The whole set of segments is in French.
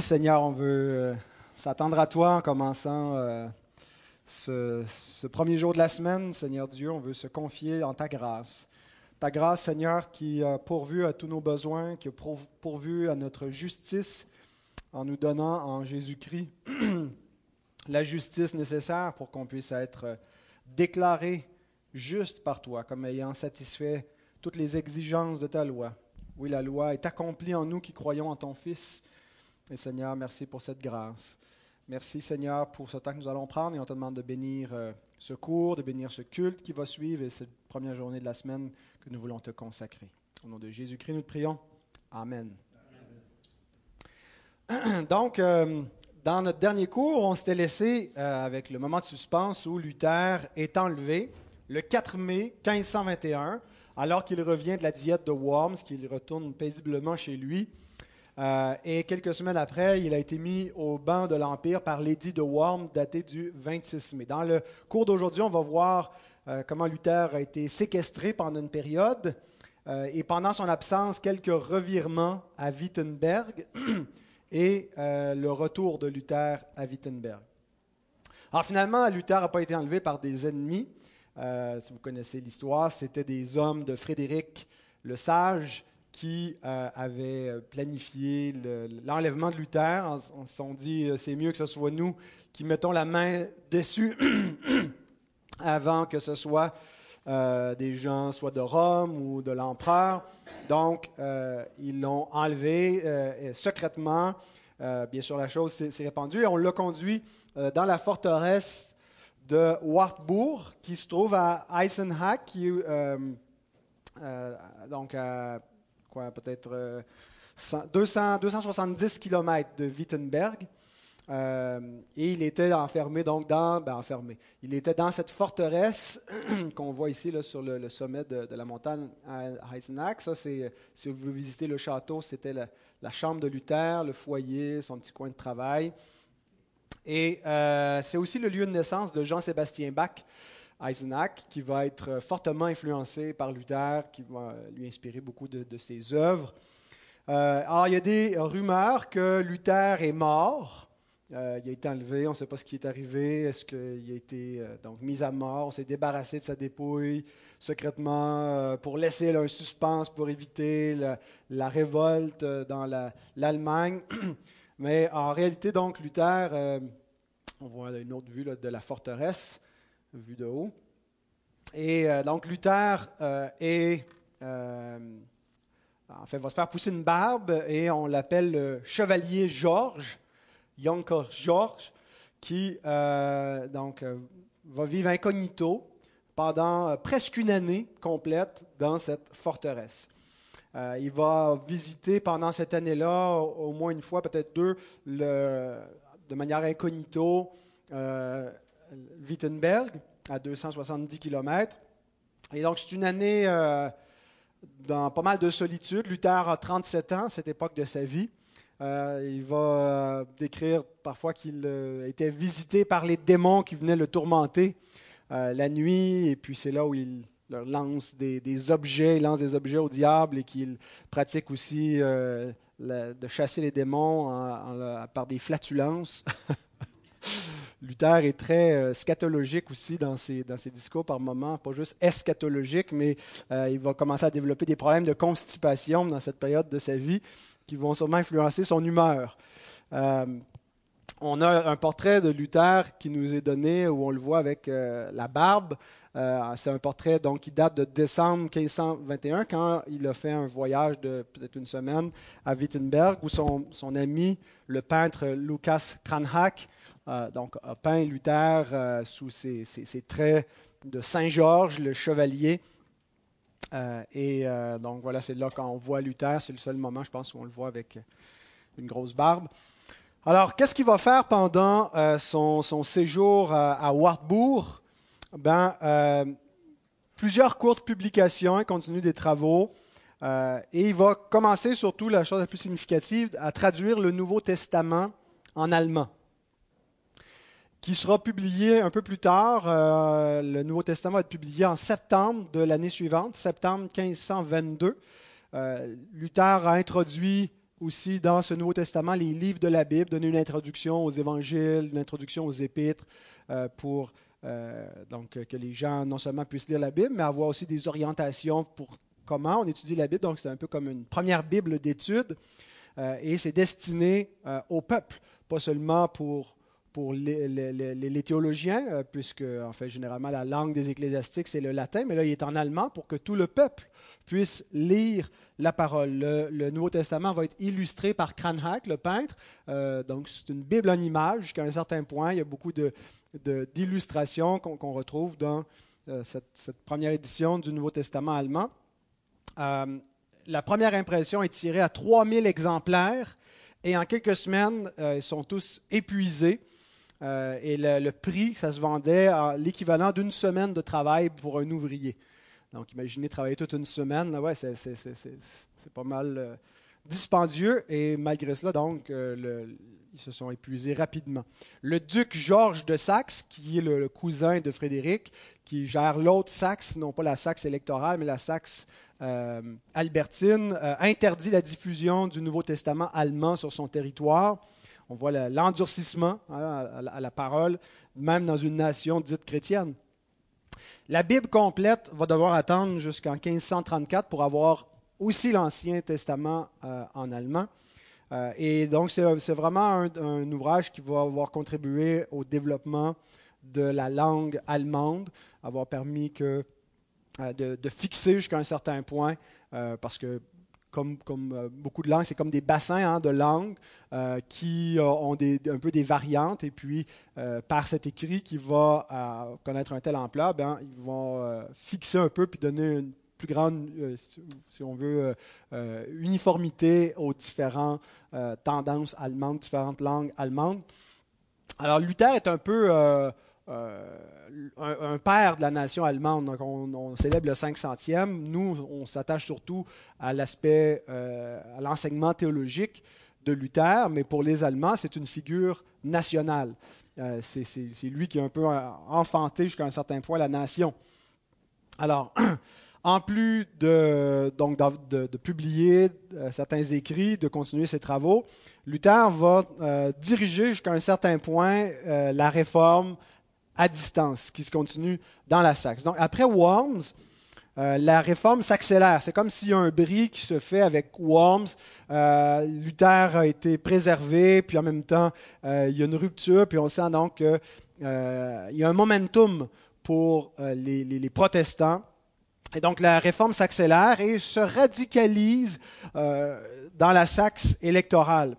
Seigneur, on veut euh, s'attendre à toi en commençant euh, ce, ce premier jour de la semaine. Seigneur Dieu, on veut se confier en ta grâce. Ta grâce, Seigneur, qui a pourvu à tous nos besoins, qui a pourv- pourvu à notre justice en nous donnant en Jésus-Christ la justice nécessaire pour qu'on puisse être euh, déclaré juste par toi, comme ayant satisfait toutes les exigences de ta loi. Oui, la loi est accomplie en nous qui croyons en ton Fils. Et Seigneur, merci pour cette grâce. Merci Seigneur pour ce temps que nous allons prendre et on te demande de bénir euh, ce cours, de bénir ce culte qui va suivre et cette première journée de la semaine que nous voulons te consacrer. Au nom de Jésus-Christ, nous te prions. Amen. Donc, euh, dans notre dernier cours, on s'était laissé euh, avec le moment de suspense où Luther est enlevé le 4 mai 1521, alors qu'il revient de la diète de Worms, qu'il retourne paisiblement chez lui. Euh, et quelques semaines après, il a été mis au banc de l'Empire par l'édit de Worms daté du 26 mai. Dans le cours d'aujourd'hui, on va voir euh, comment Luther a été séquestré pendant une période euh, et pendant son absence, quelques revirements à Wittenberg et le retour de Luther à Wittenberg. Alors finalement, Luther n'a pas été enlevé par des ennemis. Si vous connaissez l'histoire, c'était des hommes de Frédéric le Sage qui euh, avaient planifié le- l'enlèvement de Luther. On, se sont dit, euh, c'est mieux que ce soit nous qui mettons la main dessus avant que ce soit euh, des gens soit de Rome ou de l'empereur. Donc, euh, ils l'ont enlevé euh, secrètement. Euh, bien sûr, la chose s'est répandue et on l'a conduit euh, dans la forteresse de Wartburg, qui se trouve à Eisenach, qui euh, euh, donc quoi, peut-être euh, 100 200 270 km de Wittenberg. Euh, et il était enfermé donc dans, ben, enfermé. Il était dans cette forteresse qu'on voit ici là, sur le, sommet de, la montagne à Eisenach. Ça, c'est si vous visitez le château, c'était la, chambre de Luther, le foyer, son petit coin de travail. Et euh, c'est aussi le lieu de naissance de Jean-Sébastien Bach, Eisenach, qui va être fortement influencé par Luther, qui va lui inspirer beaucoup de, ses œuvres. Euh, alors, il y a des rumeurs que Luther est mort. Euh, il a été enlevé, on ne sait pas ce qui est arrivé. Est-ce qu'il a été euh, donc mis à mort? On s'est débarrassé de sa dépouille secrètement euh, pour laisser un suspense pour éviter la, révolte euh, dans la- l'Allemagne. Mais en réalité, donc, Luther, euh, on voit une autre vue de la forteresse, vue de haut. Et euh, donc, Luther euh, euh, va se faire pousser une barbe et on l'appelle le chevalier Georges, Jonker Georges, qui donc, va vivre incognito pendant presque une année complète dans cette forteresse. Il va visiter pendant cette année-là, au moins une fois, peut-être deux, de manière incognito, Wittenberg, à 270 km. Et donc, c'est une année euh, dans pas mal de solitude. Luther a 37 ans cette époque de sa vie. Euh, il va euh, décrire parfois qu'il était visité par les démons qui venaient le tourmenter la nuit, et puis c'est là où il leur lance des, objets, il lance des objets au diable et qu'il pratique aussi de chasser les démons par des flatulences. Luther est très euh, scatologique aussi dans ses, discours par moments, pas juste eschatologique, mais euh, il va commencer à développer des problèmes de constipation dans cette période de sa vie qui vont sûrement influencer son humeur. Euh, on a un portrait de Luther qui nous est donné où on le voit avec la barbe. C'est un portrait donc, qui date de décembre 1521 quand il a fait un voyage de peut-être une semaine à Wittenberg où son, son ami, le peintre Lucas Cranach, donc, a peint Luther euh, sous ses, traits de Saint Georges, le chevalier. Euh, et euh, donc voilà, c'est là quand on voit Luther, c'est le seul moment, je pense, où on le voit avec une grosse barbe. Alors, qu'est-ce qu'il va faire pendant euh, son, séjour à, à Wartburg ben, euh, Plusieurs courtes publications, il continue des travaux, euh, et il va commencer surtout, la chose la plus significative, à traduire le Nouveau Testament en allemand qui sera publié un peu plus tard. Euh, le Nouveau Testament va être publié en septembre de l'année suivante, septembre 1522. Euh, Luther a introduit aussi dans ce Nouveau Testament les livres de la Bible, donner une introduction aux évangiles, une introduction aux épîtres euh, pour donc, que les gens non seulement puissent lire la Bible, mais avoir aussi des orientations pour comment on étudie la Bible. Donc c'est un peu comme une première Bible d'étude et c'est destiné au peuple, pas seulement pour pour les, théologiens, euh, puisque en fait généralement la langue des ecclésiastiques c'est le latin, mais là il est en allemand pour que tout le peuple puisse lire la parole. Le, Nouveau Testament va être illustré par Cranach, le peintre, euh, donc c'est une Bible en image jusqu'à un certain point. Il y a beaucoup d'illustrations de, qu'on retrouve dans euh, cette, première édition du Nouveau Testament allemand. la première impression est tirée à 3000 exemplaires et en quelques semaines, ils sont tous épuisés. Euh, et le, prix, ça se vendait à l'équivalent d'une semaine de travail pour un ouvrier. Donc, imaginez travailler toute une semaine, ouais, c'est, pas mal euh, dispendieux. Et malgré cela, donc, euh, ils se sont épuisés rapidement. Le duc Georges de Saxe, qui est le, cousin de Frédéric, qui gère l'autre Saxe, non pas la Saxe électorale, mais la Saxe albertine, interdit la diffusion du Nouveau Testament allemand sur son territoire. On voit l'endurcissement hein, à la parole, même dans une nation dite chrétienne. La Bible complète va devoir attendre jusqu'en 1534 pour avoir aussi l'Ancien Testament euh, en allemand. Euh, et donc, c'est vraiment un, ouvrage qui va avoir contribué au développement de la langue allemande, avoir permis euh, de, fixer jusqu'à un certain point, parce que comme, euh, beaucoup de langues, c'est comme des bassins hein, de langues euh, qui euh, ont un peu des variantes. Et puis, par cet écrit qui va connaître un tel emploi, ben, ils vont fixer un peu puis donner une plus grande, si on veut, uniformité aux différentes tendances allemandes, différentes langues allemandes. Alors, Luther est un peu euh, un, père de la nation allemande. On, célèbre le 500e. Nous, on s'attache surtout à l'aspect, euh, à l'enseignement théologique de Luther, mais pour les Allemands, c'est une figure nationale. Euh, c'est lui qui a un peu enfanté jusqu'à un certain point la nation. Alors, en plus de, donc, de, publier certains écrits, de continuer ses travaux, Luther va diriger jusqu'à un certain point la réforme à distance qui se continue dans la Saxe. Donc après Worms, euh, la réforme s'accélère. C'est comme s'il y a un bris qui se fait avec Worms. Euh, Luther a été préservé, puis en même temps, euh, il y a une rupture, puis on sent donc qu'il y a un momentum pour les, protestants. Et donc la réforme s'accélère et se radicalise dans la Saxe électorale.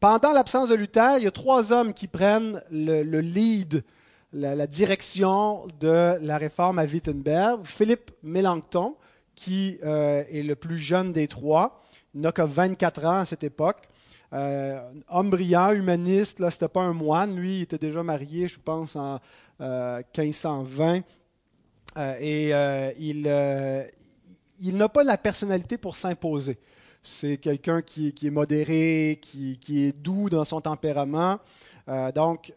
Pendant l'absence de Luther, il y a trois hommes qui prennent le lead la, direction de la réforme à Wittenberg. Philippe Mélenchon, qui euh, est le plus jeune des trois, n'a que 24 ans à cette époque. Euh, homme brillant, humaniste, là, c'était pas un moine, lui, il était déjà marié, je pense, en 1520. Euh, et il, n'a pas la personnalité pour s'imposer. C'est quelqu'un qui, est modéré, qui, est doux dans son tempérament. donc,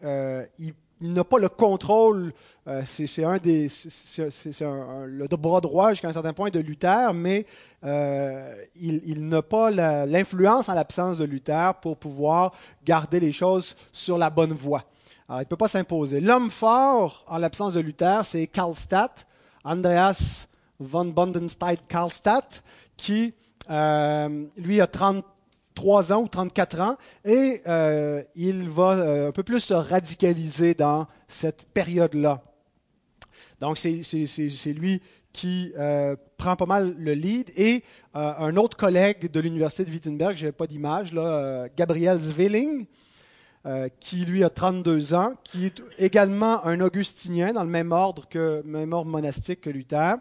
il il n'a pas le contrôle, euh, c'est un des, c'est le bras droit jusqu'à un certain point de Luther, mais euh, il, n'a pas l'influence en l'absence de Luther pour pouvoir garder les choses sur la bonne voie. Alors, il ne peut pas s'imposer. L'homme fort en l'absence de Luther, c'est Karlstadt, Andreas von Bondenstein-Karlstadt, qui, euh, lui, a 30 3 ans ou 34 ans, et euh, il va euh, un peu plus se radicaliser dans cette période-là. Donc c'est lui qui euh, prend pas mal le lead, et un autre collègue de l'Université de Wittenberg, je n'ai pas d'image, Gabriel Zwilling, qui lui a 32 ans, qui est également un augustinien dans le même ordre, que, même ordre monastique que Luther,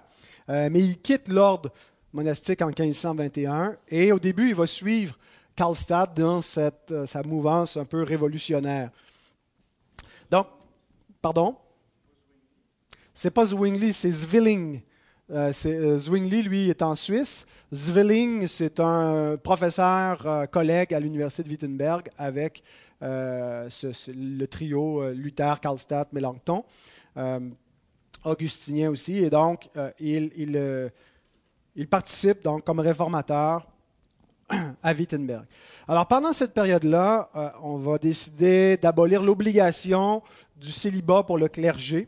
mais il quitte l'ordre monastique en 1521, et au début il va suivre Karlstadt dans euh, sa mouvance un peu révolutionnaire. Donc, pardon? C'est pas Zwingli, c'est Zwilling. Euh, euh, Zwingli, lui, est en Suisse. Zwilling, c'est un professeur, collègue à l'Université de Wittenberg avec le trio Luther, Karlstadt, Mélenchon, augustinien aussi. Et donc, il, il, il, participe donc, comme réformateur à Wittenberg. Alors pendant cette période-là, euh, on va décider d'abolir l'obligation du célibat pour le clergé.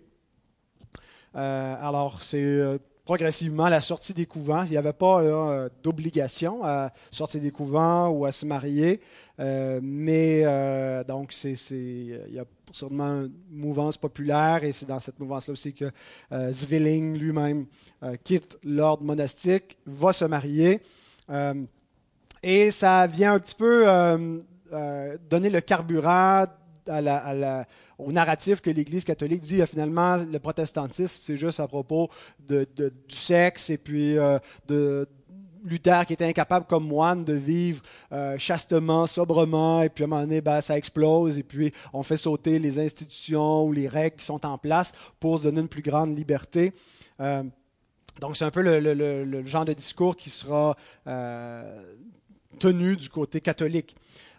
Euh, alors c'est euh, progressivement la sortie des couvents. Il n'y avait pas d'obligation à sortir des couvents ou à se marier, mais donc c'est, il y a sûrement une mouvance populaire et c'est dans cette mouvance-là aussi que Zwilling lui-même quitte l'ordre monastique, va se marier et ça vient un petit peu donner le carburant au narratif que l'Église catholique dit euh, finalement le protestantisme, c'est juste à propos de, du sexe et puis euh, de Luther qui était incapable comme moine de vivre euh, chastement, sobrement, et puis à un moment donné, ben, ça explose, et puis on fait sauter les institutions ou les règles qui sont en place pour se donner une plus grande liberté. donc c'est un peu le, le, genre de discours qui sera tenu du côté catholique.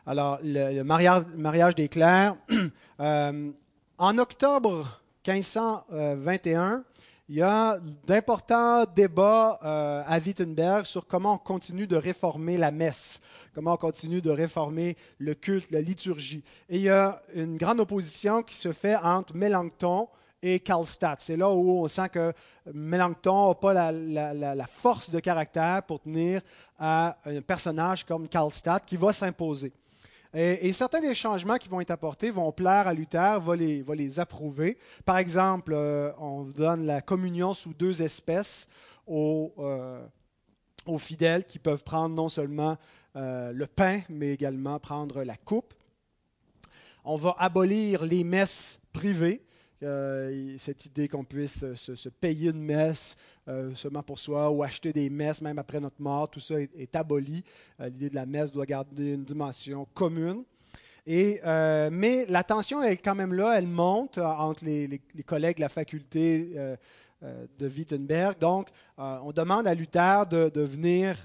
Alors, le, mariage, des clercs. Euh, en octobre 1521, il y a d'importants débats euh, à Wittenberg sur comment on continue de réformer la messe, comment on continue de réformer le culte, la liturgie. Et il y a une grande opposition qui se fait entre Mélenchon et Karlstadt. C'est là où on sent que Mélenchon n'a pas la, force de caractère pour tenir à un personnage comme Karlstadt qui va s'imposer. Et, certains des changements qui vont être apportés vont plaire à Luther, va les, les approuver. Par exemple, euh, on donne la communion sous deux espèces aux, euh, fidèles qui peuvent prendre non seulement euh, le pain, mais également prendre la coupe. On va abolir les messes privées. Cette idée qu'on puisse se, payer une messe seulement pour soi ou acheter des messes même après notre mort, tout ça est, aboli. L'idée de la messe doit garder une dimension commune. Et, mais la tension est quand même là, elle monte entre les, collègues de la faculté de Wittenberg. Donc, on demande à Luther de venir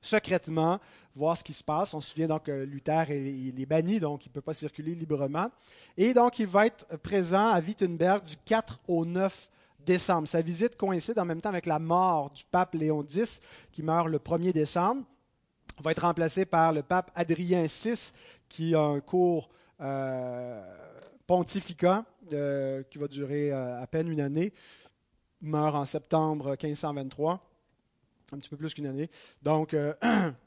secrètement voir ce qui se passe. On se souvient donc que Luther est, il est banni, donc il ne peut pas circuler librement. Et donc, il va être présent à Wittenberg du 4 au 9 décembre. Sa visite coïncide en même temps avec la mort du pape Léon X, qui meurt le 1er décembre. Il va être remplacé par le pape Adrien VI, qui a un cours euh, pontificat euh, qui va durer euh, à peine une année. Il meurt en septembre 1523, un petit peu plus qu'une année. Donc,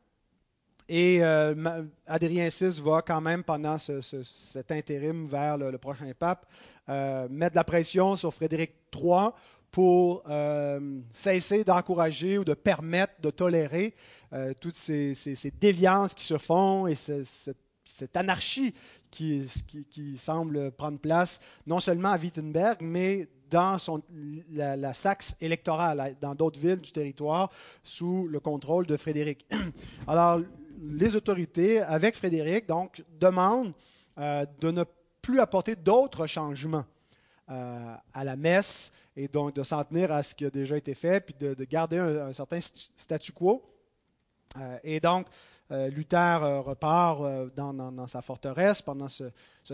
et Adrien VI va quand même, pendant cet intérim vers le prochain pape, euh, mettre la pression sur Frédéric III pour euh, cesser d'encourager ou de permettre de tolérer euh, toutes ces, déviances qui se font et cette, anarchie qui, qui, semble prendre place non seulement à Wittenberg, mais dans la, la, Saxe électorale, dans d'autres villes du territoire, sous le contrôle de Frédéric. Alors, les autorités, avec Frédéric, donc, demandent de ne plus apporter d'autres changements euh, à la messe et donc de s'en tenir à ce qui a déjà été fait, puis de, garder un, certain statu quo. Euh, et donc, euh, Luther repart dans, sa forteresse pendant ce,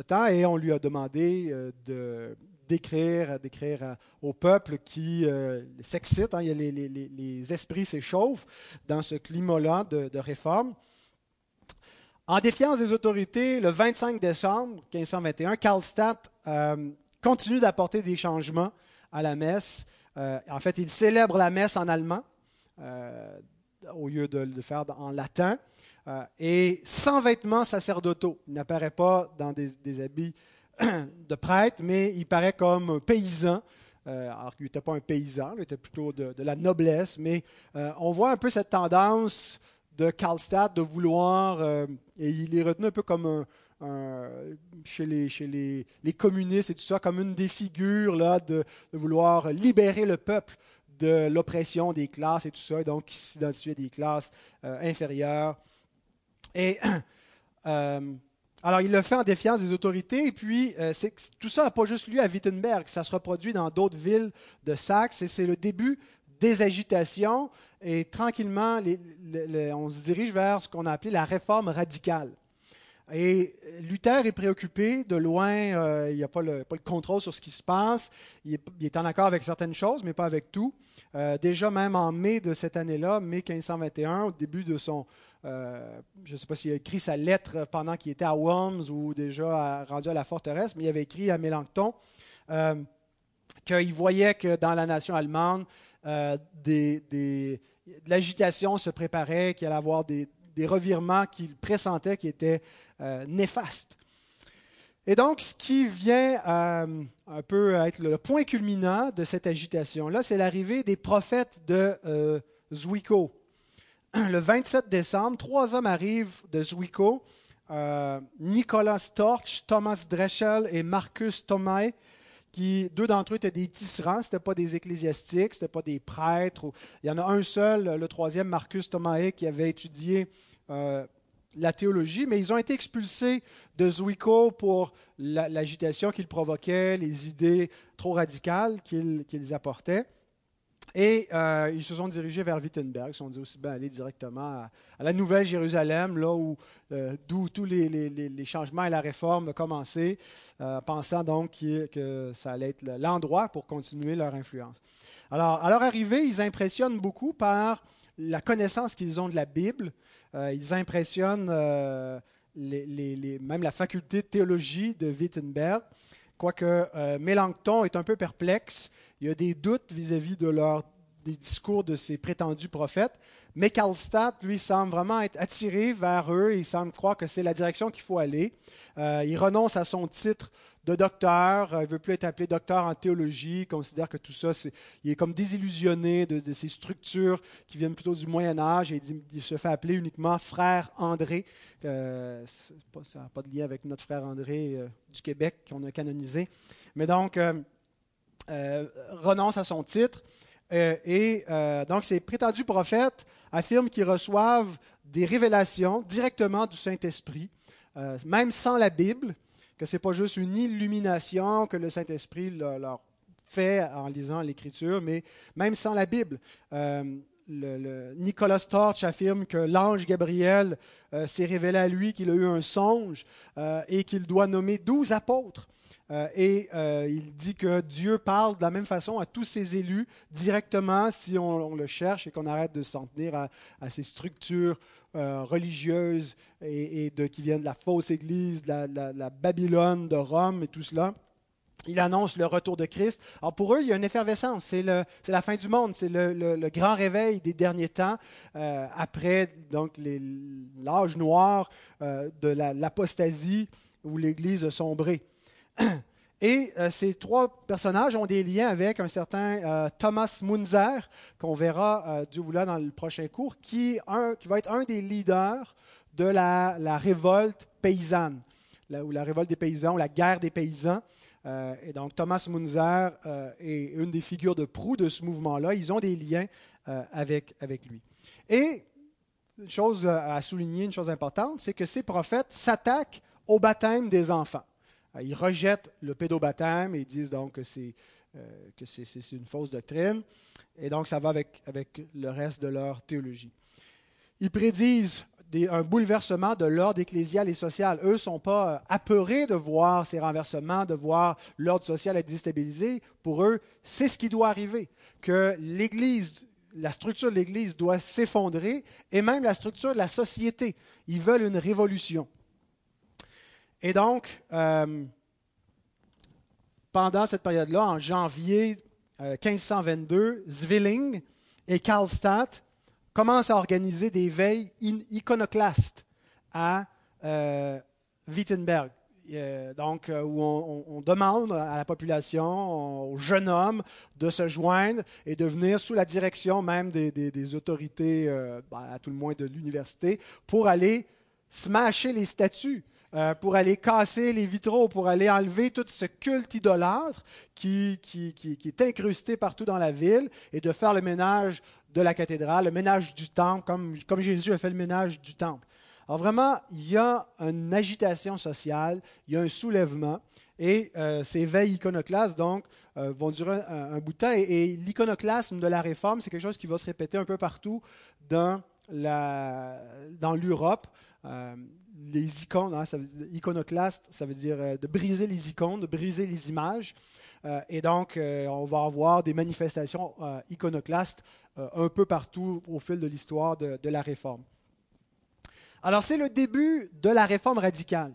temps et on lui a demandé de d'écrire, d'écrire au peuple qui s'excite, hein, les, esprits s'échauffent dans ce climat-là de, réforme. En défiance des autorités, le 25 décembre 1521, Karlstadt euh, continue d'apporter des changements à la messe. Euh, en fait, il célèbre la messe en allemand euh, au lieu de le faire en latin. et sans vêtements sacerdotaux. Il n'apparaît pas dans des, habits de prêtre, mais il paraît comme paysan. alors qu'il n'était pas un paysan, il était plutôt de, la noblesse, mais on voit un peu cette tendance de Karlstadt de vouloir, euh, et il est retenu un peu comme un, chez, les, communistes et tout ça, comme une des figures là, de, vouloir libérer le peuple de l'oppression des classes et tout ça, et donc il s'identifiait des classes euh, inférieures. Et euh, alors il le fait en défiance des autorités, et puis c'est, tout ça n'a pas juste lieu à Wittenberg, ça se reproduit dans d'autres villes de Saxe, et c'est le début des agitations et tranquillement, on se dirige vers ce qu'on a appelé la réforme radicale. Et Luther est préoccupé, de loin, euh, il n'y a pas le, contrôle sur ce qui se passe, il est, en accord avec certaines choses, mais pas avec tout. Euh, déjà même en mai de cette année-là, mai 1521, au début de son, je ne sais pas s'il a écrit sa lettre pendant qu'il était à Worms ou déjà rendu à la forteresse, mais il avait écrit à Mélenchon qu'il voyait que dans la nation allemande, des, de l'agitation se préparait, qu'il allait avoir des, revirements qu'il pressentait qui étaient néfastes. Et donc, ce qui vient euh, un peu être le point culminant de cette agitation-là, c'est l'arrivée des prophètes de euh, Zwickau. Le 27 décembre, trois hommes arrivent de Zwickau, euh, Nicolas Torch, Thomas Dreschel et Marcus Thomae, qui, deux d'entre eux étaient des tisserands, ce pas des ecclésiastiques, ce pas des prêtres. il y en a un seul, le troisième, Marcus Thomae, qui avait étudié la théologie, mais ils ont été expulsés de Zwickau pour l'agitation qu'ils provoquaient, les idées trop radicales qu'ils apportaient. Et euh, ils se sont dirigés vers Wittenberg. Ils se sont dit aussi bien aller directement à, la Nouvelle Jérusalem, là où euh, d'où tous les, changements et la réforme commençaient, euh, pensant donc que ça allait être l'endroit pour continuer leur influence. Alors, à leur arrivée, ils impressionnent beaucoup par la connaissance qu'ils ont de la Bible. Euh, ils impressionnent euh, même la faculté de théologie de Wittenberg, quoique euh, Mélenchon est un peu perplexe. Il y a des doutes vis-à-vis de leur, des discours de ces prétendus prophètes. Mais Karlstadt, lui, semble vraiment être attiré vers eux. Il semble croire que c'est la direction qu'il faut aller. il renonce à son titre de docteur, euh, il ne veut plus être appelé docteur en théologie, il considère que tout ça, il est comme désillusionné de, ces structures qui viennent plutôt du Moyen Âge et il, se fait appeler uniquement frère André. Euh, ça n'a pas de lien avec notre frère André euh, du Québec qu'on a canonisé. Mais donc, renonce à son titre. et donc, ces prétendus prophètes affirment qu'ils reçoivent des révélations directement du Saint-Esprit, même sans la Bible que ce n'est pas juste une illumination que le Saint-Esprit leur fait en lisant l'Écriture, mais même sans la Bible. Euh, Nicolas Torch affirme que l'ange Gabriel euh, s'est révélé à lui qu'il a eu un songe euh, et qu'il doit nommer douze apôtres. et il dit que Dieu parle de la même façon à tous ses élus directement si on, le cherche et qu'on arrête de s'en tenir à ces structures euh, religieuses et, de, qui viennent de la fausse Église, de la, Babylone, de Rome et tout cela. Il annonce le retour de Christ. Alors pour eux, il y a une effervescence. C'est, la fin du monde. C'est le, grand réveil des derniers temps, euh, après donc l'âge noir euh, de l'apostasie où l'Église a sombré. Et euh, ces trois personnages ont des liens avec un certain euh, Thomas Munzer, qu'on verra, euh, Dieu voulant, dans le prochain cours, qui, qui, va être un des leaders de la, révolte paysanne, ou la révolte des paysans, ou la guerre des paysans. et donc Thomas Munzer est une des figures de proue de ce mouvement-là. Ils ont des liens avec, avec lui. Et une chose à souligner, une chose importante, c'est que ces prophètes s'attaquent au baptême des enfants. Euh, ils rejettent le pédobaptême et disent donc que c'est euh, une fausse doctrine. Et donc, ça va avec, avec le reste de leur théologie. Ils prédisent un bouleversement de l'ordre ecclésial et social. Eux ne sont pas euh, apeurés de voir ces renversements, de voir l'ordre social être déstabilisé. Pour eux, c'est ce qui doit arriver, que l'Église, la structure de l'Église doit s'effondrer et même la structure de la société. Ils veulent une révolution. Et donc, euh, pendant cette période-là, en janvier 1522, euh, Zwilling et Karlstadt commencent à organiser des veilles iconoclastes à euh, Wittenberg. donc, où on, demande à la population, aux jeunes hommes, de se joindre et de venir sous la direction même des, autorités, ben, à tout le moins de l'université, pour aller smasher les statues euh, pour aller casser les vitraux, pour aller enlever tout ce culte idolâtre qui, est incrusté partout dans la ville et de faire le ménage de la cathédrale, le ménage du temple, comme, Jésus a fait le ménage du temple. Alors vraiment, il y a une agitation sociale, il y a un soulèvement, et euh, ces veilles iconoclastes, donc, euh, vont durer un, bout de temps. Et, l'iconoclasme de la réforme, c'est quelque chose qui va se répéter un peu partout dans l'Europe. Les icônes, hein, ça iconoclaste, ça veut dire euh, de briser les icônes, de briser les images. Euh, et donc, euh, on va avoir des manifestations iconoclastes un peu partout au fil de l'histoire de, la Réforme. Alors c'est le début de la réforme radicale.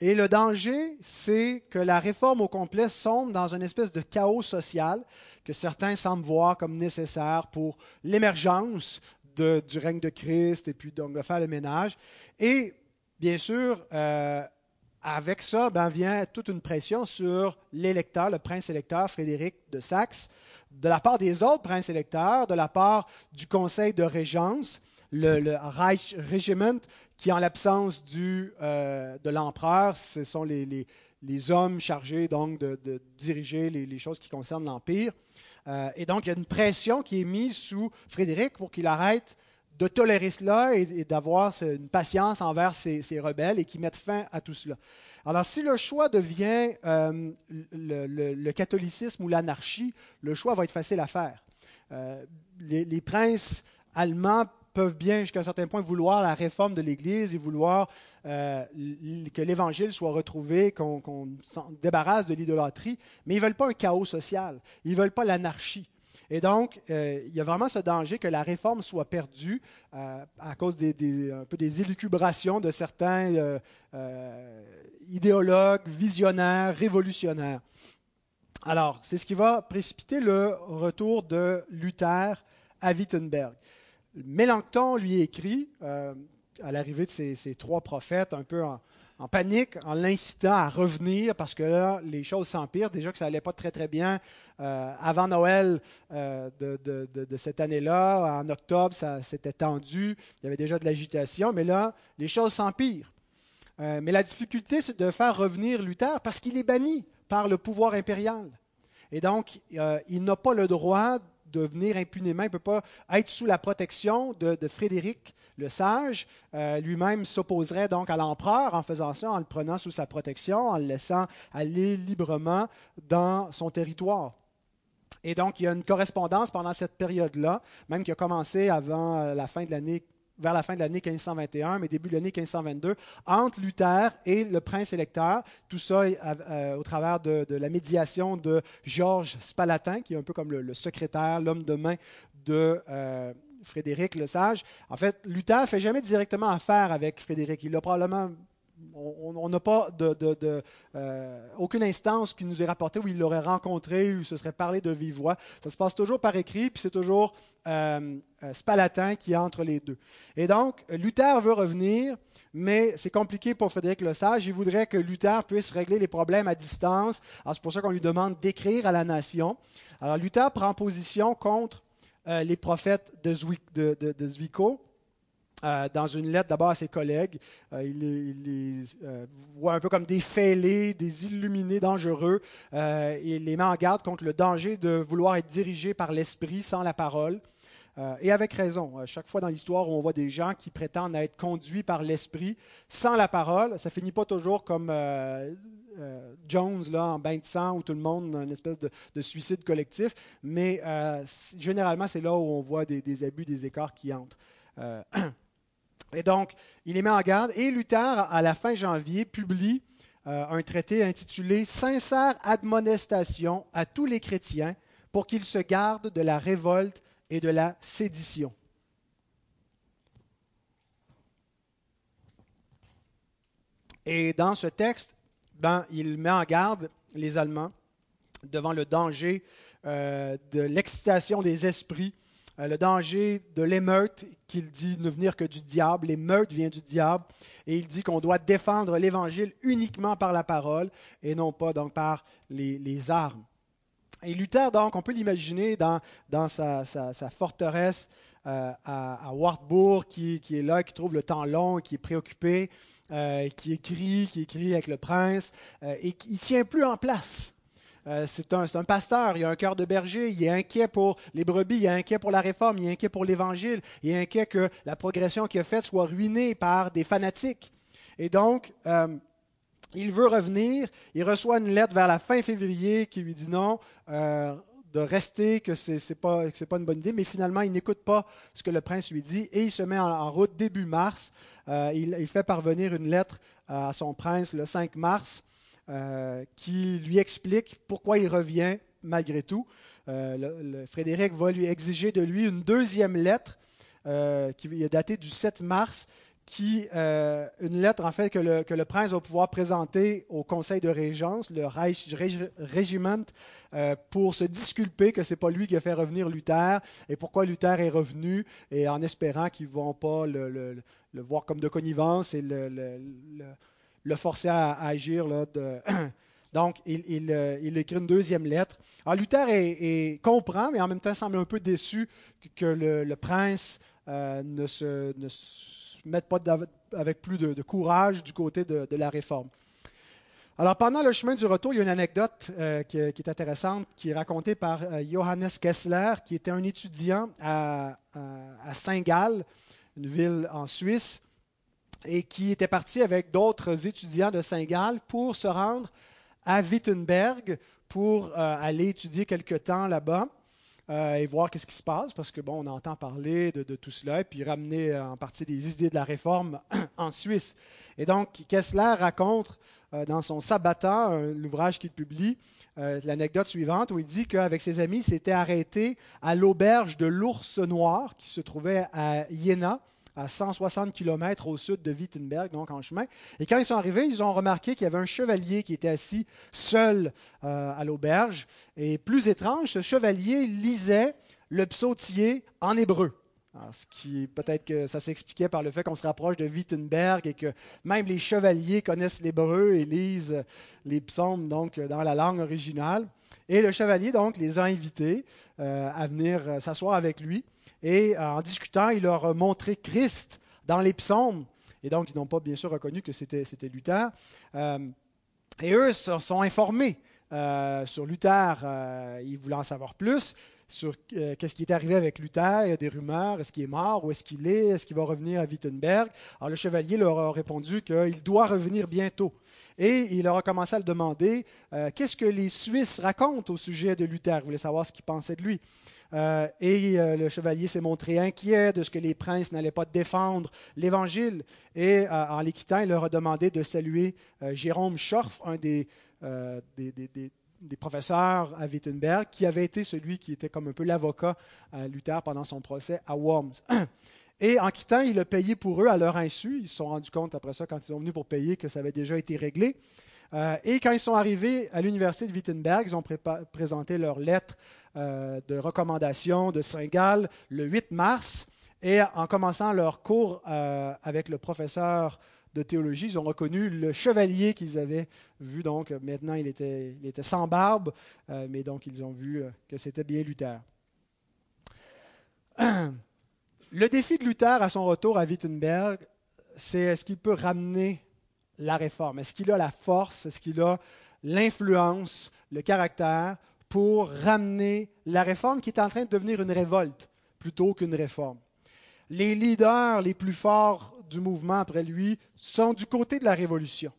Et le danger, c'est que la réforme au complet sombre dans une espèce de chaos social que certains semblent voir comme nécessaire pour l'émergence du règne de Christ et puis donc de faire le ménage. Et bien sûr, euh, avec ça ben, vient toute une pression sur l'électeur, le prince électeur Frédéric de Saxe, de la part des autres princes électeurs, de la part du conseil de régence, le, Reich Regiment, qui en l'absence euh, de l'empereur, ce sont les, hommes chargés donc de, diriger les, choses qui concernent l'Empire. Euh, et donc, il y a une pression qui est mise sous Frédéric pour qu'il arrête de tolérer cela et, d'avoir une patience envers ces, rebelles et qui mettent fin à tout cela. Alors, si le choix devient euh, le, catholicisme ou l'anarchie, le choix va être facile à faire. Euh, les, princes allemands peuvent bien, jusqu'à un certain point, vouloir la réforme de l'Église et vouloir euh, que l'Évangile soit retrouvé, qu'on s'en débarrasse de l'idolâtrie, mais ils ne veulent pas un chaos social, ils ne veulent pas l'anarchie. Et donc, euh, il y a vraiment ce danger que la réforme soit perdue euh, à cause des, un peu des élucubrations de certains idéologues, visionnaires, révolutionnaires. Alors, c'est ce qui va précipiter le retour de Luther à Wittenberg. Mélenchon lui écrit, euh, à l'arrivée de ces, trois prophètes, un peu en, panique, en l'incitant à revenir parce que là, les choses s'empirent. Déjà que ça n'allait pas très, très bien euh, avant Noël euh, de, cette année-là. En octobre, ça s'était tendu. Il y avait déjà de l'agitation. Mais là, les choses s'empirent. mais la difficulté, c'est de faire revenir Luther parce qu'il est banni par le pouvoir impérial. Et donc, il n'a pas le droit de venir impunément. Il ne peut pas être sous la protection de, Frédéric le Sage. Euh, lui-même s'opposerait donc à l'empereur en faisant ça, en le prenant sous sa protection, en le laissant aller librement dans son territoire. Et donc, il y a une correspondance pendant cette période-là, même qui a commencé euh, vers la fin de l'année 1521, mais début de l'année 1522, entre Luther et le prince électeur. Tout ça euh, au travers de, la médiation de Georges Spalatin, qui est un peu comme le, secrétaire, l'homme de main de Frédéric le Sage. En fait, Luther fait jamais directement affaire avec Frédéric. Il a probablement on n'a pas de, euh, aucune instance qui nous est rapportée où il l'aurait rencontré ou se serait parlé de vive voix. Ça se passe toujours par écrit, puis c'est toujours euh, euh, Spalatin qui est entre les deux. Et donc, Luther veut revenir, mais c'est compliqué pour Frédéric Le Sage. Il voudrait que Luther puisse régler les problèmes à distance. Alors, c'est pour ça qu'on lui demande d'écrire à la nation. Alors, Luther prend position contre les prophètes de, Zwickau euh, dans une lettre d'abord à ses collègues. Euh, il, les, euh, voit un peu comme des fêlés, des illuminés dangereux. il les met en garde contre le danger de vouloir être dirigé par l'esprit sans la parole. Et avec raison. chaque fois dans l'histoire où on voit des gens qui prétendent être conduits par l'esprit sans la parole, ça finit pas toujours comme Jones là, en bain de sang où tout le monde une espèce de, suicide collectif, mais généralement c'est là où on voit des, des, abus, des écarts qui entrent. Et donc, il les met en garde. Et Luther, à la fin janvier, publie euh, un traité intitulé Sincère admonestation à tous les chrétiens pour qu'ils se gardent de la révolte et de la sédition. Et dans ce texte, ben, il met en garde les Allemands devant le danger euh, de l'excitation des esprits euh, le danger de l'émeute, qu'il dit ne venir que du diable. L'émeute vient du diable. Et il dit qu'on doit défendre l'Évangile uniquement par la parole et non pas donc par les, armes. Et Luther, donc, on peut l'imaginer dans, dans sa, forteresse euh, à, Wartburg, qui, est là, qui trouve le temps long, qui est préoccupé, euh, qui écrit, qui écrit avec le prince, et qui ne tient plus en place. Euh, c'est un, pasteur, il a un cœur de berger, il est inquiet pour les brebis, il est inquiet pour la réforme, il est inquiet pour l'Évangile, il est inquiet que la progression qu'il a faite soit ruinée par des fanatiques. Et donc, euh, il veut revenir, il reçoit une lettre vers la fin février qui lui dit non. Euh, de rester, que ce n'est pas, une bonne idée, mais finalement, il n'écoute pas ce que le prince lui dit et il se met en, route début mars. il, il, fait parvenir une lettre à son prince le 5 mars euh, qui lui explique pourquoi il revient malgré tout. Euh, Frédéric va lui exiger de lui une deuxième lettre euh, qui est datée du 7 mars, qui, euh, une lettre en fait que le, que le, prince va pouvoir présenter au conseil de régence, le Reich, Regiment, euh, pour se disculper que c'est pas lui qui a fait revenir Luther et pourquoi Luther est revenu et en espérant qu'ils vont pas le, le, voir comme de connivence et le, forcer à, agir là, Donc, il, euh, il, écrit une deuxième lettre. Alors, Luther comprend, mais en même temps semble un peu déçu que, le, prince ne, se, ne, mette pas avec plus de, courage du côté de, la réforme. Alors, pendant le chemin du retour, il y a une anecdote euh, qui, est intéressante, qui est racontée par Johannes Kessler, qui était un étudiant à, à Saint-Gall, une ville en Suisse, et qui était parti avec d'autres étudiants de Saint-Gall pour se rendre à Wittenberg pour euh, aller étudier quelque temps là-bas euh, et voir qu'est-ce qui se passe, parce que bon, on entend parler de, tout cela, et puis ramener euh, en partie des idées de la réforme en Suisse. Et donc, Kessler raconte dans son Sabbata, l'ouvrage qu'il publie, l'anecdote suivante où il dit qu'avec ses amis, il s'était arrêté à l'auberge de l'Ours Noir qui se trouvait à Jena à 160 km au sud de Wittenberg, donc en chemin. Et quand ils sont arrivés, ils ont remarqué qu'il y avait un chevalier qui était assis seul euh, à l'auberge. Et plus étrange, ce chevalier lisait le psautier en hébreu. ce qui peut-être que ça s'expliquait par le fait qu'on se rapproche de Wittenberg et que même les chevaliers connaissent l'hébreu et lisent les psaumes donc dans la langue originale. Et le chevalier donc les a invités euh, à venir euh, s'asseoir avec lui. Et euh, en discutant, il leur a montré Christ dans les psaumes. Et donc, ils n'ont pas bien sûr reconnu que c'était, Luther. Euh, et eux se sont informés euh, sur Luther. ils voulaient en savoir plus sur qu'est-ce qui est arrivé avec Luther. Il y a des rumeurs. Est-ce qu'il est mort? Où est-ce qu'il est? Est-ce qu'il va revenir à Wittenberg? Alors, le chevalier leur a répondu qu'il doit revenir bientôt. Et il leur a commencé à le demander qu'est-ce que les Suisses racontent au sujet de Luther? Il voulait savoir ce qu'ils pensaient de lui. Euh, et euh, le chevalier s'est montré inquiet de ce que les princes n'allaient pas défendre l'Évangile. Et euh, en les quittant, il leur a demandé de saluer Jérôme Schorf, un des, des, professeurs à Wittenberg, qui avait été celui qui était comme un peu l'avocat à Luther pendant son procès à Worms. Et en quittant, il a payé pour eux à leur insu. Ils se sont rendus compte après ça, quand ils sont venus pour payer, que ça avait déjà été réglé. Et quand ils sont arrivés à l'université de Wittenberg, ils ont présenté leur lettre euh, de recommandation de Saint-Gall le 8 mars. Et en commençant leur cours euh, avec le professeur de théologie, ils ont reconnu le chevalier qu'ils avaient vu. Donc maintenant, il était, il était sans barbe, euh, mais donc ils ont vu que c'était bien Luther. Le défi de Luther à son retour à Wittenberg, c'est est-ce qu'il peut ramener la réforme? Est-ce qu'il a la force? Est-ce qu'il a l'influence, le caractère pour ramener la réforme qui est en train de devenir une révolte plutôt qu'une réforme? Les leaders les plus forts du mouvement après lui sont du côté de la révolution.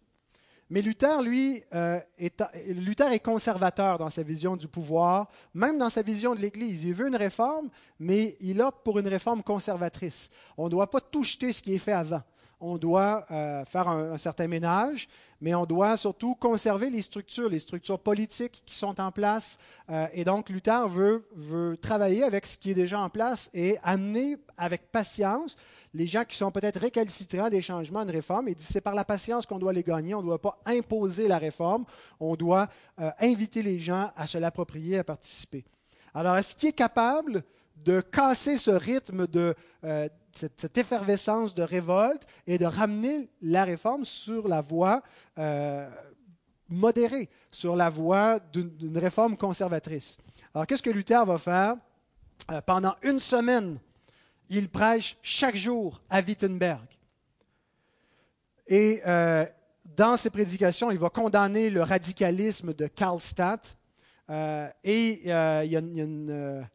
Mais Luther, lui, euh, est, Luther est conservateur dans sa vision du pouvoir, même dans sa vision de l'Église. Il veut une réforme, mais il opte pour une réforme conservatrice. On ne doit pas tout jeter ce qui est fait avant. On doit euh, faire un, certain ménage, mais on doit surtout conserver les structures, les structures politiques qui sont en place. Euh, et donc, Luther veut, travailler avec ce qui est déjà en place et amener avec patience les gens qui sont peut-être récalcitrants des changements, de réforme. Il dit c'est par la patience qu'on doit les gagner. On ne doit pas imposer la réforme. On doit euh, inviter les gens à se l'approprier, à participer. Alors, est-ce qu'il est capable de casser ce rythme de, euh, cette, effervescence de révolte et de ramener la réforme sur la voie euh, modérée, sur la voie d'une réforme conservatrice. Alors qu'est-ce que Luther va faire? Euh, Pendant une semaine, il prêche chaque jour à Wittenberg. Et euh, dans ses prédications, il va condamner le radicalisme de Karlstadt. et il y a, une,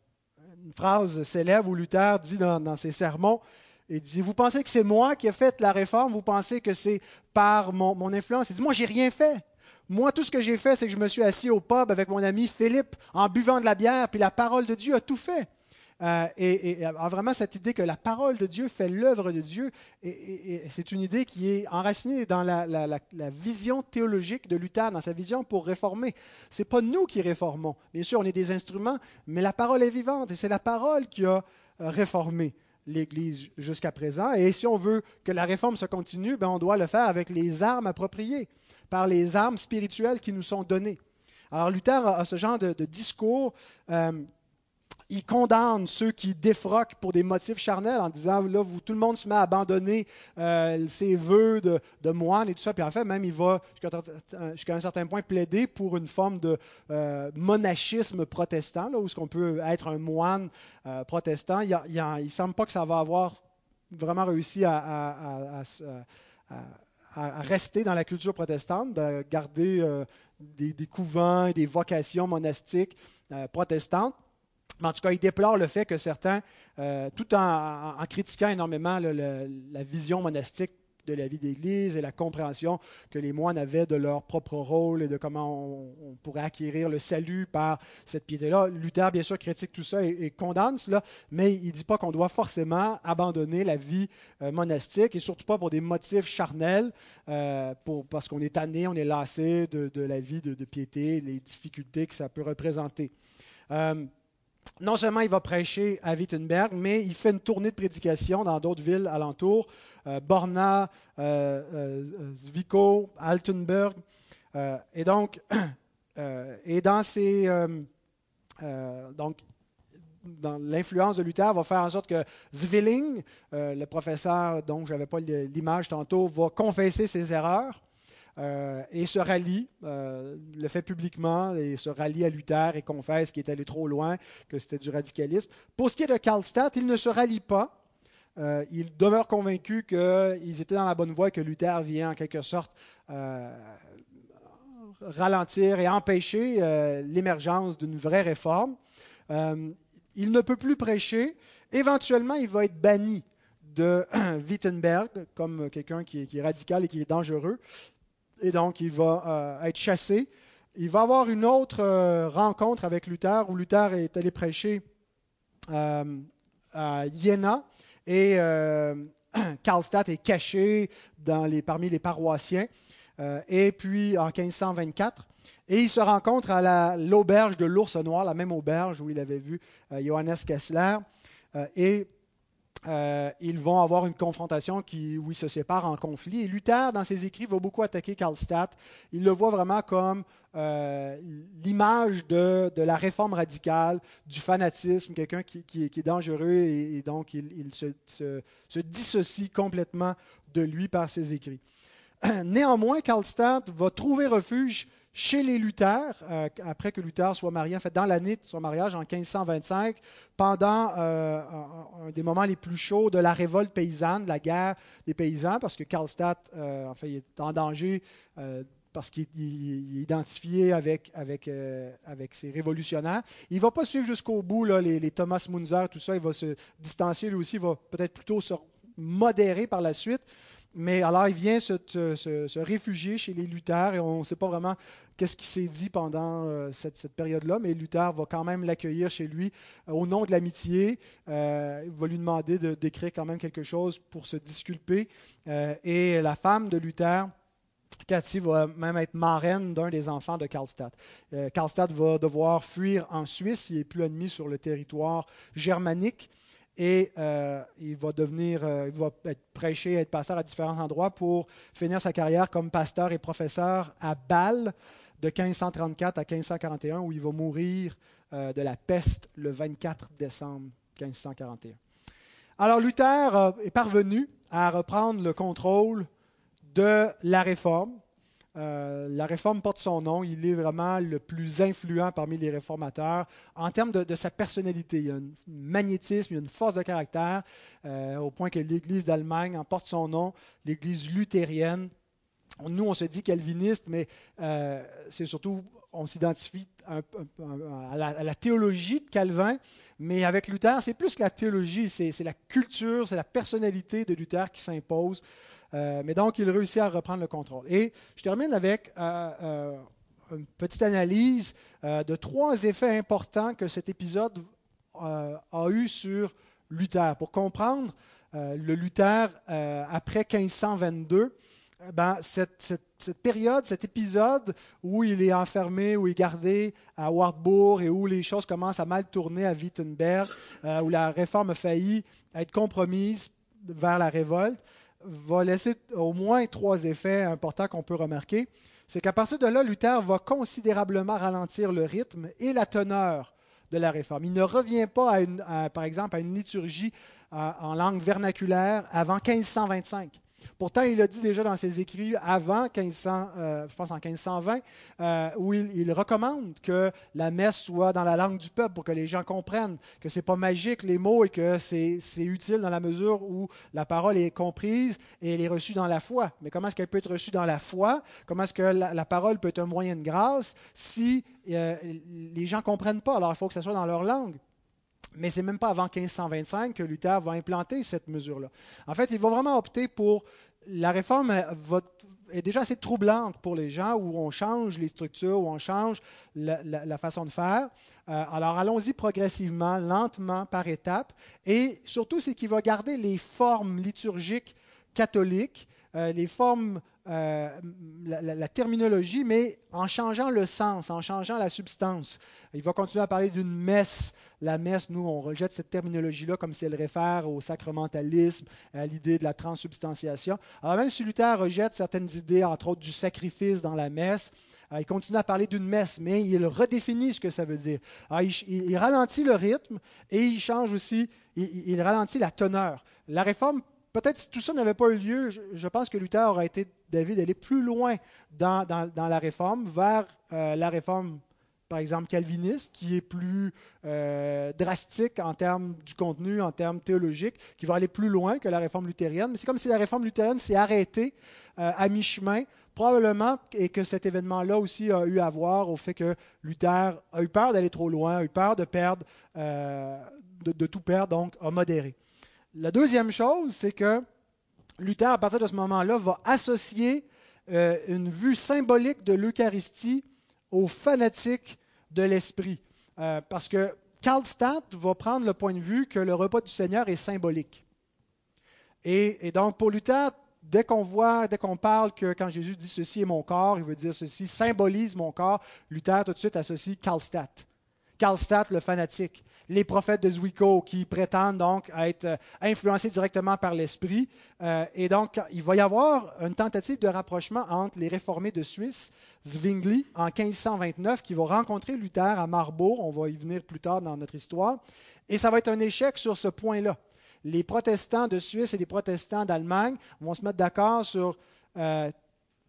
une phrase célèbre où Luther dit dans, ses sermons, il dit, vous pensez que c'est moi qui ai fait la réforme, vous pensez que c'est par mon, influence. Il dit, moi, j'ai rien fait. Moi, tout ce que j'ai fait, c'est que je me suis assis au pub avec mon ami Philippe en buvant de la bière, puis la parole de Dieu a tout fait. Euh, et, vraiment cette idée que la parole de Dieu fait l'œuvre de Dieu, et, c'est une idée qui est enracinée dans la, vision théologique de Luther, dans sa vision pour réformer. Ce n'est pas nous qui réformons. Bien sûr, on est des instruments, mais la parole est vivante, et c'est la parole qui a euh, réformé l'Église jusqu'à présent. Et si on veut que la réforme se continue, ben, on doit le faire avec les armes appropriées, par les armes spirituelles qui nous sont données. Alors Luther a, ce genre de, discours. Euh, il condamne ceux qui défroquent pour des motifs charnels en disant là, tout le monde se met à abandonner euh, ses vœux de, moine et tout ça. Puis en fait, même, il va jusqu'à un certain point plaider pour une forme de euh, monachisme protestant, là, où est-ce qu'on peut être un moine euh, protestant. Il ne semble pas que ça va avoir vraiment réussi à, rester dans la culture protestante, de garder des, couvents et des vocations monastiques protestantes en tout cas, il déplore le fait que certains, euh, tout en, critiquant énormément la vision monastique de la vie d'Église et la compréhension que les moines avaient de leur propre rôle et de comment on, pourrait acquérir le salut par cette piété-là. Luther, bien sûr, critique tout ça et, condamne cela, mais il ne dit pas qu'on doit forcément abandonner la vie euh, monastique et surtout pas pour des motifs charnels, euh, parce qu'on est tanné, on est lassé de, la vie de, piété, les difficultés que ça peut représenter non seulement il va prêcher à Wittenberg, mais il fait une tournée de prédication dans d'autres villes alentours, euh, Borna, euh, euh, Zwickau, Altenburg. et donc, et dans ces, donc, l'influence de Luther va faire en sorte que Zwilling, le professeur dont je n'avais pas l'image tantôt, va confesser ses erreurs. Euh, et se rallie, euh, le fait publiquement, et se rallie à Luther et confesse qu'il est allé trop loin, que c'était du radicalisme. Pour ce qui est de Karlstadt, il ne se rallie pas. Euh, il demeure convaincu qu'ils étaient dans la bonne voie et que Luther vient en quelque sorte ralentir et empêcher l'émergence d'une vraie réforme. il ne peut plus prêcher. Éventuellement, il va être banni de Wittenberg comme quelqu'un qui, qui, est radical et qui est dangereux et donc il va euh, être chassé. Il va avoir une autre euh, rencontre avec Luther où Luther est allé prêcher euh, à Jena et Karlstadt est caché parmi les paroissiens. et puis en 1524, et il se rencontre à l'auberge de l'Ours Noir, la même auberge où il avait vu Johannes Kessler. et euh, ils vont avoir une confrontation qui, où ils se séparent en conflit. Et Luther, dans ses écrits, va beaucoup attaquer Karlstadt. Il le voit vraiment comme euh, l'image de, la réforme radicale, du fanatisme, quelqu'un qui, est dangereux et, donc il, se, se, dissocie complètement de lui par ses écrits. Néanmoins, Karlstadt va trouver refuge chez les Luther, euh, après que Luther soit marié, en fait, dans l'année de son mariage en 1525, pendant euh, un, des moments les plus chauds de la révolte paysanne, de la guerre des paysans, parce que Karlstadt, euh, en fait, est en danger parce qu'il est identifié avec, avec, avec ses révolutionnaires. Il ne va pas suivre jusqu'au bout les, les, Thomas Munzer, tout ça. Il va se distancier lui aussi, il va peut-être plutôt se modérer par la suite. Mais alors, il vient se, réfugier chez les Luther et on ne sait pas vraiment qu'est-ce qui s'est dit pendant euh, cette, période-là, mais Luther va quand même l'accueillir chez lui euh, au nom de l'amitié. Euh, il va lui demander d'écrire quand même quelque chose pour se disculper. et la femme de Luther, Cathy va même être marraine d'un des enfants de Karlstadt. Karlstadt va devoir fuir en Suisse, il n'est plus admis sur le territoire germanique et euh, il va devenir, euh, il va être prêché, être pasteur à différents endroits pour finir sa carrière comme pasteur et professeur à Bâle de 1534 à 1541, où il va mourir euh, de la peste le 24 décembre 1541. Alors Luther est parvenu à reprendre le contrôle de la réforme euh, la réforme porte son nom. Il est vraiment le plus influent parmi les réformateurs en termes de, sa personnalité. Il y a un magnétisme, il y a une force de caractère, euh, au point que l'Église d'Allemagne en porte son nom, l'Église luthérienne. Nous, on se dit calviniste, mais euh, c'est surtout, on s'identifie à, la théologie de Calvin, mais avec Luther, c'est plus que la théologie, c'est la culture, c'est la personnalité de Luther qui s'impose. Euh, mais donc, il réussit à reprendre le contrôle. Et je termine avec euh, euh, une petite analyse de trois effets importants que cet épisode a eu sur Luther. Pour comprendre le Luther après 1522, ben, cette, période, cet épisode où il est enfermé, où il est gardé à Wartburg et où les choses commencent à mal tourner à Wittenberg, où la réforme a failli être compromise vers la révolte, va laisser au moins trois effets importants qu'on peut remarquer. C'est qu'à partir de là, Luther va considérablement ralentir le rythme et la teneur de la réforme. Il ne revient pas, par exemple, à une liturgie euh, en langue vernaculaire avant 1525. Pourtant, il a dit déjà dans ses écrits avant 1500, euh, je pense en 1520, euh, où il, recommande que la messe soit dans la langue du peuple pour que les gens comprennent que ce n'est pas magique les mots et que c'est utile dans la mesure où la parole est comprise et elle est reçue dans la foi. Mais comment est-ce qu'elle peut être reçue dans la foi? Comment est-ce que la, parole peut être un moyen de grâce si euh, les gens ne comprennent pas? Alors, il faut que ce soit dans leur langue. Mais ce n'est même pas avant 1525 que Luther va implanter cette mesure-là. En fait, il va vraiment opter pour la réforme est déjà assez troublante pour les gens où on change les structures, où on change la, façon de faire. Euh, alors allons-y progressivement, lentement, par étapes. Et surtout, c'est qu'il va garder les formes liturgiques catholiques, euh, les formes euh, la, terminologie, mais en changeant le sens, en changeant la substance. Il va continuer à parler d'une messe. La messe, nous, on rejette cette terminologie-là comme si elle réfère au sacramentalisme, à l'idée de la transsubstantiation. Alors même si Luther rejette certaines idées, entre autres du sacrifice dans la messe, euh, il continue à parler d'une messe, mais il redéfinit ce que ça veut dire. il, ralentit le rythme et il change aussi, il ralentit la teneur. La réforme peut-être si tout ça n'avait pas eu lieu, je, pense que Luther aurait été d'avis d'aller plus loin dans, la réforme, vers euh, la réforme, par exemple, calviniste, qui est plus euh, drastique en termes du contenu, en termes théologiques, qui va aller plus loin que la réforme luthérienne. Mais c'est comme si la réforme luthérienne s'est arrêtée euh, à mi-chemin, probablement, et que cet événement-là aussi a eu à voir au fait que Luther a eu peur d'aller trop loin, a eu peur de perdre, de tout perdre, donc a modéré. La deuxième chose, c'est que Luther, à partir de ce moment-là, va associer euh, une vue symbolique de l'Eucharistie aux fanatiques de l'esprit. Euh, parce que Karlstadt va prendre le point de vue que le repas du Seigneur est symbolique. Et, donc, pour Luther, dès qu'on voit, dès qu'on parle que quand Jésus dit ceci est mon corps, il veut dire ceci symbolise mon corps, Luther tout de suite associe Karlstadt. Karlstadt, le fanatique les prophètes de Zwickau qui prétendent donc être euh, influencés directement par l'Esprit. Euh, et donc, il va y avoir une tentative de rapprochement entre les réformés de Suisse, Zwingli, en 1529, qui va rencontrer Luther à Marbourg. On va y venir plus tard dans notre histoire. Et ça va être un échec sur ce point-là. Les protestants de Suisse et les protestants d'Allemagne vont se mettre d'accord sur euh,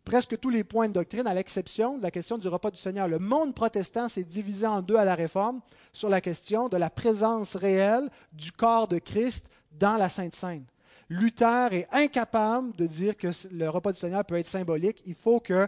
presque tous les points de doctrine, à l'exception de la question du repas du Seigneur. Le monde protestant s'est divisé en deux à la Réforme sur la question de la présence réelle du corps de Christ dans la Sainte Seine. Luther est incapable de dire que le repas du Seigneur peut être symbolique. Il faut que,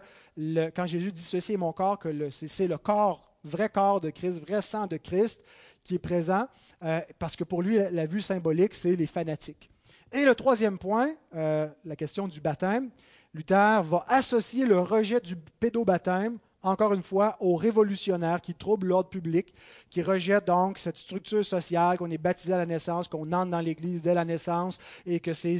quand Jésus dit ceci est mon corps, que c'est le corps, vrai corps de Christ, vrai sang de Christ qui est présent, euh, parce que pour lui, la, vue symbolique, c'est les fanatiques. Et le troisième point, euh, la question du baptême, Luther va associer le rejet du pédobaptême, encore une fois, aux révolutionnaires qui troublent l'ordre public, qui rejettent donc cette structure sociale qu'on est baptisé à la naissance, qu'on entre dans l'Église dès la naissance, et que c'est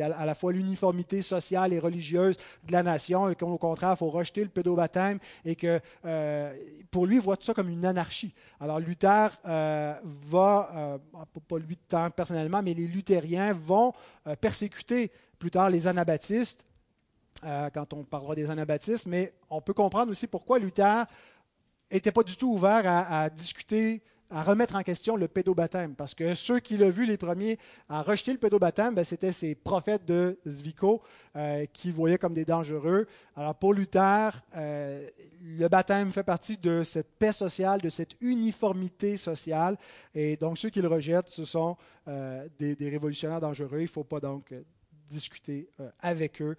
à la fois l'uniformité sociale et religieuse de la nation, et qu'au contraire, il faut rejeter le pédobaptême, et que euh, pour lui, il voit tout ça comme une anarchie. Alors Luther euh, va, euh, pas lui personnellement, mais les luthériens vont persécuter plus tard les anabaptistes euh, quand on parlera des anabaptistes, mais on peut comprendre aussi pourquoi Luther n'était pas du tout ouvert à, discuter, à remettre en question le pédobaptême. Parce que ceux qui l'ont vu les premiers à rejeter le pédobaptême, ben, c'était ces prophètes de Zwickau euh, qui voyaient comme des dangereux. Alors pour Luther, euh, le baptême fait partie de cette paix sociale, de cette uniformité sociale. Et donc ceux qui le rejettent, ce sont des, des, révolutionnaires dangereux. Il ne faut pas donc discuter avec eux.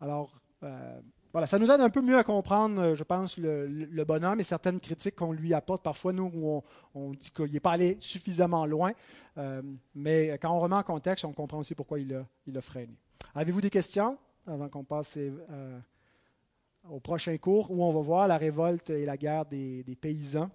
Alors, euh, voilà, ça nous aide un peu mieux à comprendre, euh, je pense, le, bonhomme et certaines critiques qu'on lui apporte. Parfois, nous, on, dit qu'il n'est pas allé suffisamment loin, euh, mais quand on remet en contexte, on comprend aussi pourquoi il a, freiné. Avez-vous des questions avant qu'on passe au prochain cours où on va voir la révolte et la guerre des paysans?